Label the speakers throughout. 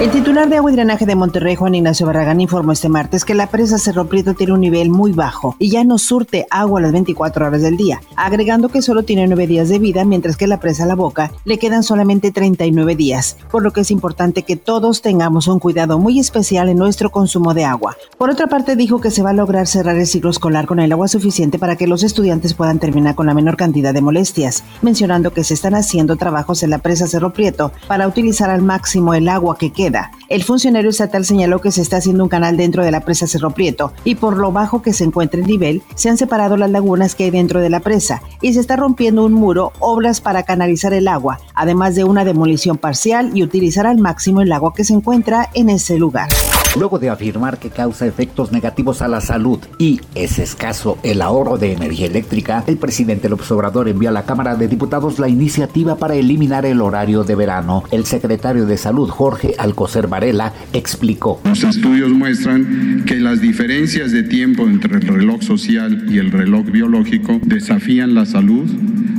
Speaker 1: El titular de Agua y Drenaje de Monterrey, Juan Ignacio Barragán, informó este martes que la presa Cerro Prieto tiene un nivel muy bajo y ya no surte agua las 24 horas del día, agregando que solo tiene 9 días de vida, mientras que la presa La Boca le quedan solamente 39 días, por lo que es importante que todos tengamos un cuidado muy especial en nuestro consumo de agua. Por otra parte, dijo que se va a lograr cerrar el ciclo escolar con el agua suficiente para que los estudiantes puedan terminar con la menor cantidad de molestias, mencionando que se están haciendo trabajos en la presa Cerro Prieto para utilizar al máximo el agua que queda el funcionario estatal señaló que se está haciendo un canal dentro de la presa Cerro Prieto y por lo bajo que se encuentra el nivel, se han separado las lagunas que hay dentro de la presa y se está rompiendo un muro, obras para canalizar el agua, además de una demolición parcial y utilizar al máximo el agua que se encuentra en ese lugar.
Speaker 2: Luego de afirmar que causa efectos negativos a la salud y es escaso el ahorro de energía eléctrica, el presidente López Obrador envió a la Cámara de Diputados la iniciativa para eliminar el horario de verano. El secretario de Salud, Jorge Alcocer Varela, explicó.
Speaker 3: Los estudios muestran que las diferencias de tiempo entre el reloj social y el reloj biológico desafían la salud,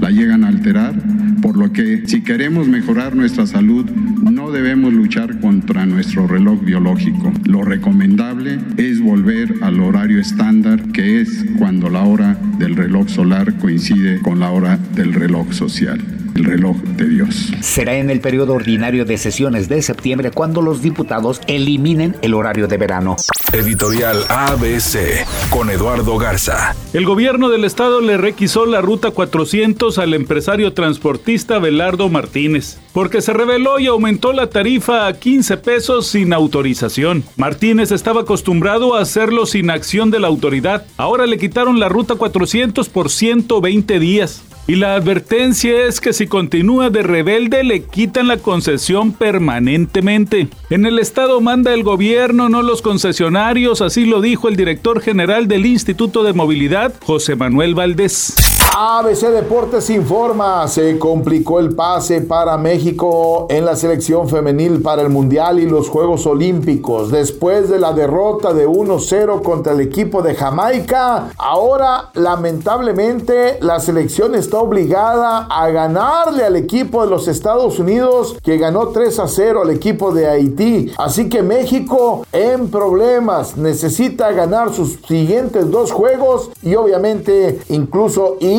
Speaker 3: la llegan a alterar, por lo que si queremos mejorar nuestra salud, no debemos luchar contra nuestro reloj biológico. Lo recomendable es volver al horario estándar, que es cuando la hora del reloj solar coincide con la hora del reloj social el reloj de Dios.
Speaker 2: Será en el periodo ordinario de sesiones de septiembre cuando los diputados eliminen el horario de verano.
Speaker 4: Editorial ABC con Eduardo Garza.
Speaker 5: El gobierno del estado le requisó la ruta 400 al empresario transportista Belardo Martínez, porque se reveló y aumentó la tarifa a 15 pesos sin autorización. Martínez estaba acostumbrado a hacerlo sin acción de la autoridad. Ahora le quitaron la ruta 400 por 120 días. Y la advertencia es que si continúa de rebelde le quitan la concesión permanentemente. En el estado manda el gobierno, no los concesionarios, así lo dijo el director general del Instituto de Movilidad, José Manuel Valdés.
Speaker 6: ABC Deportes informa, se complicó el pase para México en la selección femenil para el Mundial y los Juegos Olímpicos. Después de la derrota de 1-0 contra el equipo de Jamaica, ahora lamentablemente la selección está obligada a ganarle al equipo de los Estados Unidos que ganó 3-0 al equipo de Haití. Así que México en problemas necesita ganar sus siguientes dos juegos y obviamente incluso ir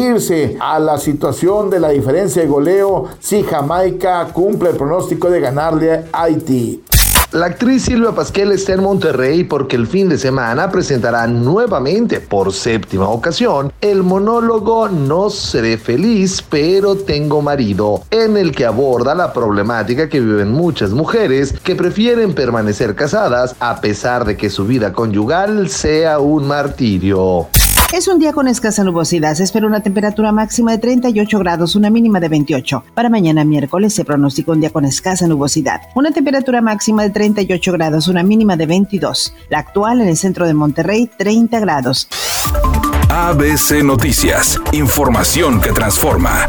Speaker 6: a la situación de la diferencia de goleo si Jamaica cumple el pronóstico de ganarle a Haití.
Speaker 7: La actriz Silvia Pasquel está en Monterrey porque el fin de semana presentará nuevamente por séptima ocasión el monólogo No seré feliz, pero tengo marido, en el que aborda la problemática que viven muchas mujeres que prefieren permanecer casadas a pesar de que su vida conyugal sea un martirio.
Speaker 1: Es un día con escasa nubosidad. Se espera una temperatura máxima de 38 grados, una mínima de 28. Para mañana miércoles se pronostica un día con escasa nubosidad. Una temperatura máxima de 38 grados, una mínima de 22. La actual en el centro de Monterrey, 30 grados.
Speaker 4: ABC Noticias. Información que transforma.